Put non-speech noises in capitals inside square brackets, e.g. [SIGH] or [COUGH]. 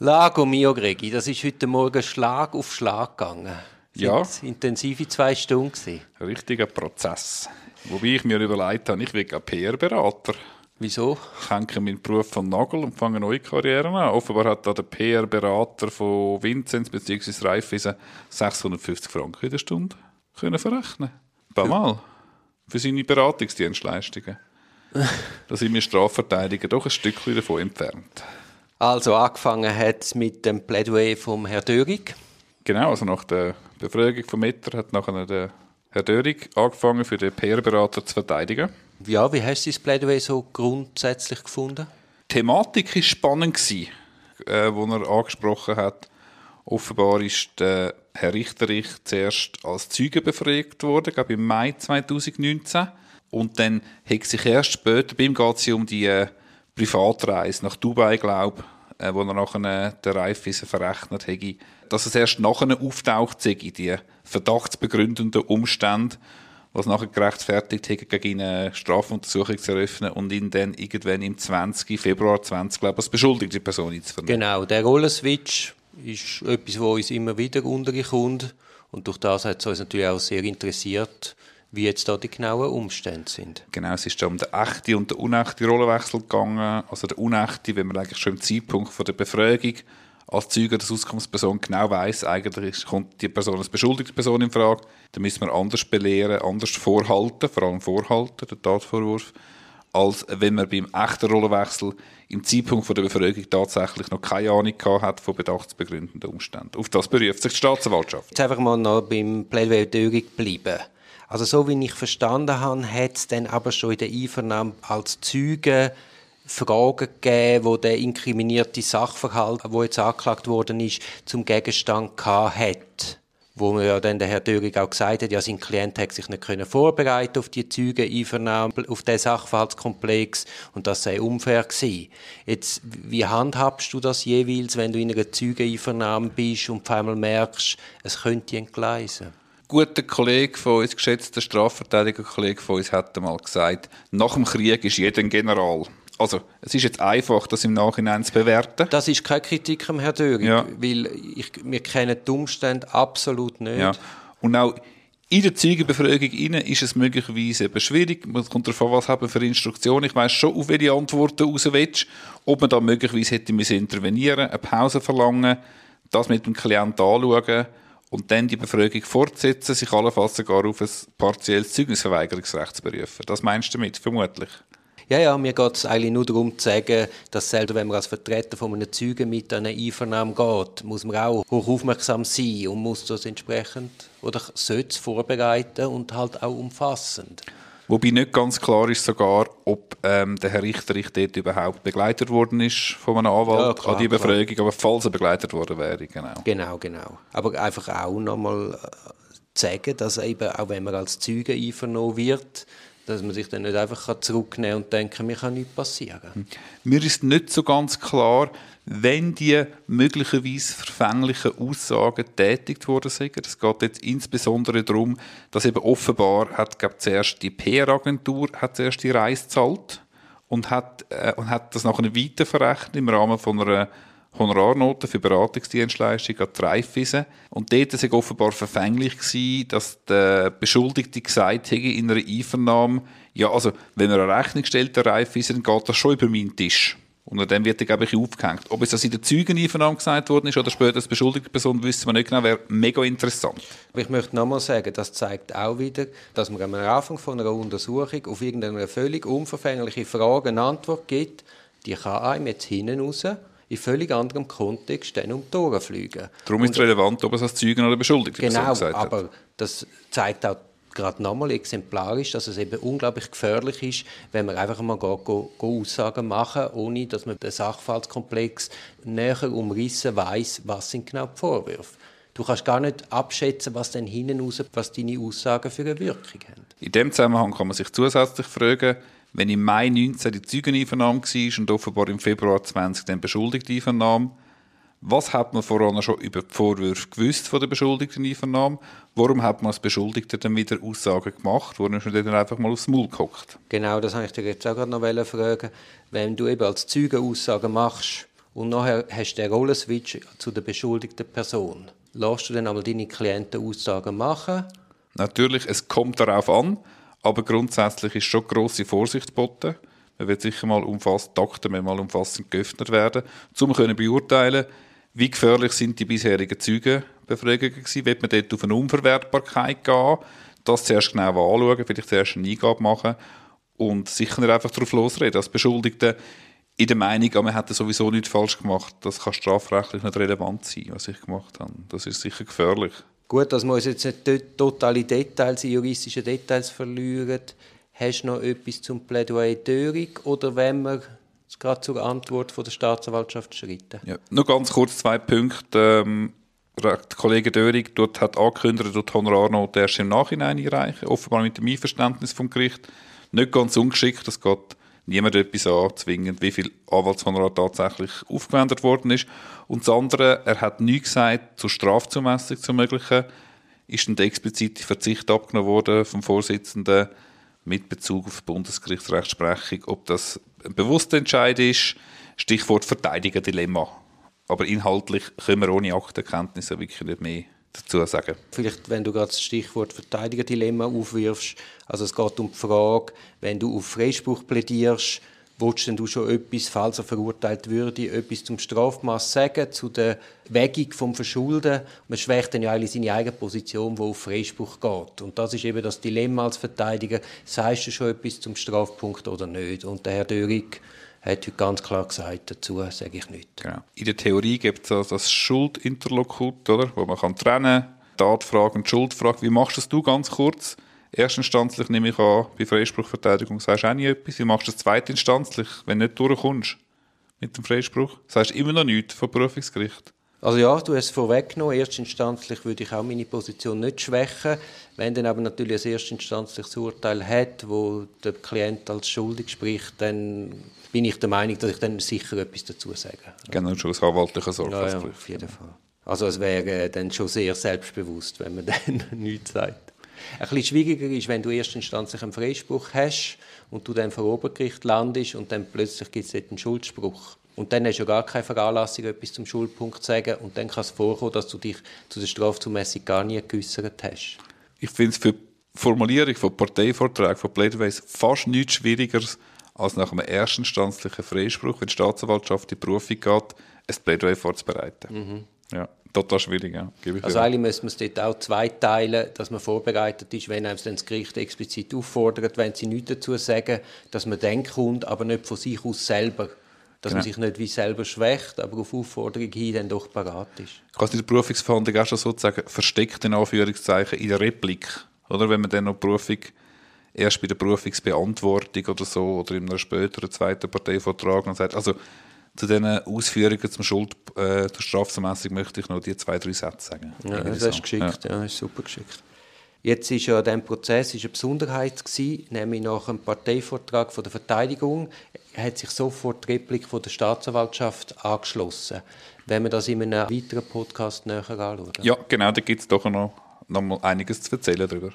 Lago mio Gregi, das ist heute Morgen Schlag auf Schlag gegangen. Ja. Sind intensive zwei Stunden gewesen. Richtiger Prozess. Wobei ich mir überlegt habe, ich will PR-Berater. Wieso? Ich hänge meinen Beruf von Nagel und fange eine neue Karriere an. Offenbar hat da der PR-Berater von Vinzenz bzw. Raiffeisen 650 Franken in der Stunde können verrechnen. Paar Mal. Für seine Beratungsdienstleistungen. [LAUGHS] da sind wir Strafverteidiger doch ein Stückchen davon entfernt. Also angefangen hat es mit dem Plädoyer vom Herrn Dörig. Genau, also nach der Befragung vom Metter hat nachher der Herr Dörig angefangen, für den PR-Berater zu verteidigen. Ja, wie hast du das Plädoyer so grundsätzlich gefunden? Die Thematik war spannend, gewesen, äh, die er angesprochen hat. Offenbar ist der Herr Richterich zuerst als Zeuge befragt worden, glaube im Mai 2019. Und dann hat sich erst später, bei ihm geht es um die äh, Privatreise nach Dubai, glaube äh, wo er nachher äh, der Reifeisen verrechnet hätte, dass es erst nachher auftaucht sei, die verdachtsbegründenden Umstände, was nachher gerechtfertigt hätte, gegen eine Strafuntersuchung zu eröffnen und ihn dann irgendwann im 20. Februar 20, glaube als beschuldigte Person einzuvernehmen. Genau, der Rollenswitch ist etwas, was uns immer wieder unterkommt. Und durch das hat es uns natürlich auch sehr interessiert, wie jetzt da die genauen Umstände sind. Genau, es ist um den echten und den unechten Rollenwechsel gegangen. Also der unechte, wenn man eigentlich schon im Zeitpunkt von der Befragung als Zeuge oder Auskunftsperson genau weiß, eigentlich kommt die Person als beschuldigte Person in Frage, dann müssen wir anders belehren, anders vorhalten, vor allem vorhalten, der Tatvorwurf, als wenn man beim echten Rollenwechsel im Zeitpunkt von der Befragung tatsächlich noch keine Ahnung gehabt hat von bedachtsbegründenden Umständen. Auf das beruft sich die Staatsanwaltschaft. Jetzt einfach mal noch beim Plädoyer bleiben. Also so wie ich verstanden habe, hat es dann aber schon in der Einvernahme als Zeuge Fragen gegeben, wo der inkriminierte Sachverhalt, wo jetzt angeklagt worden ist, zum Gegenstand gehabt hat. Wo mir ja dann der Herr Dörig auch gesagt hat, ja, sein Klient hat sich nicht können vorbereiten auf die Zeugeneinvernahme, auf den Sachverhaltskomplex und das sei unfair gewesen. Jetzt, wie handhabst du das jeweils, wenn du in einer Zeugeneinvernahme bist und auf einmal merkst, es könnte entgleisen? Guter Kollege von uns, geschätzter Strafverteidiger-Kollege von uns, hat einmal gesagt, nach dem Krieg ist jeder ein General. Also, es ist jetzt einfach, das im Nachhinein zu bewerten. Das ist keine Kritik am Herrn Döring, Ja. weil ich, wir kennen die Umstände absolut nicht. Ja. Und auch in der Zeugenbefragung rein ist es möglicherweise eben schwierig. Man kommt darauf an, was haben für Instruktionen. Ich weiss schon, auf welche Antworten raus willst. Ob man da möglicherweise hätte müssen intervenieren, eine Pause verlangen, das mit dem Klient anschauen und dann die Befragung fortsetzen, sich allenfalls sogar auf ein partielles Zeugnisverweigerungsrecht zu berufen. Das meinst du damit, vermutlich? Ja, ja, mir geht es eigentlich nur darum zu sagen, dass selber wenn man als Vertreter von einem Zeugen mit einer Einvernahme geht, muss man auch hoch aufmerksam sein und muss das entsprechend oder sollte es vorbereiten und halt auch umfassend. Wobei nicht ganz klar ist sogar, ob ähm, der Herr Richterich dort überhaupt begleitet worden ist von einem Anwalt Ja, klar, an die klar. Befragung, aber falls er begleitet worden wäre, genau. Genau, genau. Aber einfach auch nochmal äh, sagen, dass eben, auch wenn man als Zeuge einvernommen wird, dass man sich dann nicht einfach kann zurücknehmen und denken, mir kann nichts passieren. Mir ist nicht so ganz klar, wenn die möglicherweise verfänglichen Aussagen tätigt worden sind. Es geht jetzt insbesondere darum, dass eben offenbar hat, glaub, zuerst die PR-Agentur hat zuerst die Reise gezahlt und hat, äh, und hat das nachher weiterverrechnet im Rahmen von einer Honorarnote für Beratungsdienstleistung an die Raiffeisen. Und dort war offenbar verfänglich, gewesen, dass der Beschuldigte gesagt hätte in einer Einvernahme, ja, also, wenn er eine Rechnung stellt, der Raiffeisen, dann geht das schon über meinen Tisch. Und dann wird er, glaube ich, aufgehängt. Ob es das in der Zeugeneinvernahme gesagt worden ist oder später als beschuldigte Person, wissen wir nicht genau, wäre mega interessant. Ich möchte nochmal sagen, das zeigt auch wieder, dass man am Anfang von einer Untersuchung auf irgendeine völlig unverfängliche Frage eine Antwort gibt, die kann einem jetzt hinten raus in völlig anderem Kontext dann um die Ohren fliegen. Darum ist es relevant, ob es als Zeugen oder beschuldigte Genau, gesagt hat. aber das zeigt auch gerade nochmal exemplarisch, dass es eben unglaublich gefährlich ist, wenn man einfach mal geht, go, go Aussagen machen, ohne dass man den Sachverhaltskomplex näher umrissen weiß, was sind genau die Vorwürfe. Du kannst gar nicht abschätzen, was dann hinten raus, was deine Aussagen für eine Wirkung haben. In dem Zusammenhang kann man sich zusätzlich fragen, wenn im Mai 19 die Zeugeneinvernahme war und offenbar im Februar 20 dann beschuldigte Einvernahme, was hat man voran schon über die Vorwürfe gewusst von der beschuldigten Einvernahme? Warum hat man als Beschuldigter dann wieder Aussagen gemacht? Warum ist man dann einfach mal aufs Maul gehockt? Genau, das habe ich dir jetzt auch gerade noch fragen. Wenn du eben als Zeuge Aussagen machst und nachher hast du den Rollenswitch zu der beschuldigten Person. Lässt du dann einmal deine Klienten Aussagen machen? Natürlich, es kommt darauf an, aber grundsätzlich ist schon grosse Vorsicht geboten. Man wird sicher mal umfasst, die Akten mal umfassend geöffnet werden, um zu beurteilen, wie gefährlich sind die bisherigen Zeugenbefragungen gewesen. Wird man dort auf eine Unverwertbarkeit gehen, das zuerst genau anschauen, vielleicht zuerst eine Eingabe machen und sicher nicht einfach darauf losreden. Als Beschuldigte in der Meinung, man hätte sowieso nichts falsch gemacht, das kann strafrechtlich nicht relevant sein, was ich gemacht habe. Das ist sicher gefährlich. Gut, dass wir uns jetzt nicht totale Details, juristische Details verlieren. Hast du noch etwas zum Plädoyer Döring oder wenn wir gerade zur Antwort von der Staatsanwaltschaft schreiten? Ja, nur ganz kurz zwei Punkte. Ähm, der Kollege Döring dort hat angekündigt, die Honorarnote erst im Nachhinein einreichen, offenbar mit dem Einverständnis vom Gericht. Nicht ganz ungeschickt, das geht niemand etwas an, zwingend, wie viel Anwaltshonorar tatsächlich aufgewendet worden ist. Und das andere, er hat nichts gesagt zur Strafzumessung zu möglichen. Ist dann der explizite Verzicht abgenommen worden vom Vorsitzenden mit Bezug auf Bundesgerichtsrechtsprechung, ob das ein bewusster Entscheid ist, Stichwort Verteidiger-Dilemma. Aber inhaltlich können wir ohne Aktenkenntnisse wirklich nicht mehr dazu sagen. Vielleicht, wenn du gerade das Stichwort Verteidiger-Dilemma aufwirfst, also es geht um die Frage, wenn du auf Freispruch plädierst, Willst du schon etwas, falls er verurteilt würde, etwas zum Strafmaß sagen, zu der Wägung vom Verschulden? Man schwächt dann ja eigentlich seine eigene Position, wo auf Freispruch geht. Und das ist eben das Dilemma als Verteidiger. Sagst du schon etwas zum Strafpunkt oder nicht? Und der Herr Dörig hat heute ganz klar gesagt, dazu sage ich nichts. Genau. In der Theorie gibt es das Schuldinterlokut, oder? wo man kann trennen kann, Tatfrage und Schuldfrage. Wie machst du das ganz kurz? Erstinstanzlich nehme ich an, bei Freispruchverteidigung sagst du auch nie etwas. Wie machst du das zweitinstanzlich, wenn du nicht durchkommst mit dem Freispruch? Sagst du immer noch nichts vom Berufungsgericht? Also ja, du hast es vorweggenommen. Erstinstanzlich würde ich auch meine Position nicht schwächen. Wenn dann aber natürlich ein erstinstanzliches Urteil hat, wo der Klient als schuldig spricht, dann bin ich der Meinung, dass ich dann sicher etwas dazu sage. Genau, schon aus anwaltlicher Sorgfaltspflicht. Ja, ja, auf jeden Fall. Also es wäre dann schon sehr selbstbewusst, wenn man [LAUGHS] dann nichts sagt. Ein bisschen schwieriger ist, wenn du erstinstanzlich einen Freispruch hast und du dann vor Obergericht landest und dann plötzlich gibt es dort einen Schuldspruch. Und dann hast du ja gar keine Veranlassung, etwas zum Schuldpunkt zu sagen. Und dann kann es vorkommen, dass du dich zu der Strafzumessung gar nie geäussert hast. Ich finde es für die Formulierung von Parteivorträgen, von Plädoyers fast nichts schwieriger als nach einem erstinstanzlichen Freispruch, wenn die Staatsanwaltschaft in die Berufung geht, ein Plädoyer vorzubereiten. Mhm. Ja total schwierig, ja. Also eigentlich müssen wir es dort auch zweiteilen, dass man vorbereitet ist, wenn einem das Gericht explizit auffordert, wenn sie nichts dazu sagen, dass man dann kommt, aber nicht von sich aus selber. Dass genau. man sich nicht wie selber schwächt, aber auf Aufforderung hin dann doch parat ist. Kann es in der Berufungsverhandlung auch schon sozusagen versteckt in Anführungszeichen in der Replik, oder? Wenn man dann noch die Berufung erst bei der Berufungsbeantwortung oder so oder in einem späteren zweiten Parteivortrag und sagt, also zu diesen Ausführungen zum Schuld, äh, zur Strafzumessung möchte ich noch die zwei, drei Sätze sagen. Ja, das ist geschickt, ja. ja, ist super geschickt. Jetzt ist ja dieser Prozess ist eine Besonderheit gewesen, nämlich nach dem Parteivortrag von der Verteidigung hat sich sofort die Replik von der Staatsanwaltschaft angeschlossen. Wenn wir das in einem weiteren Podcast näher anschauen. Ja, genau, da gibt es doch noch, noch mal einiges zu erzählen darüber.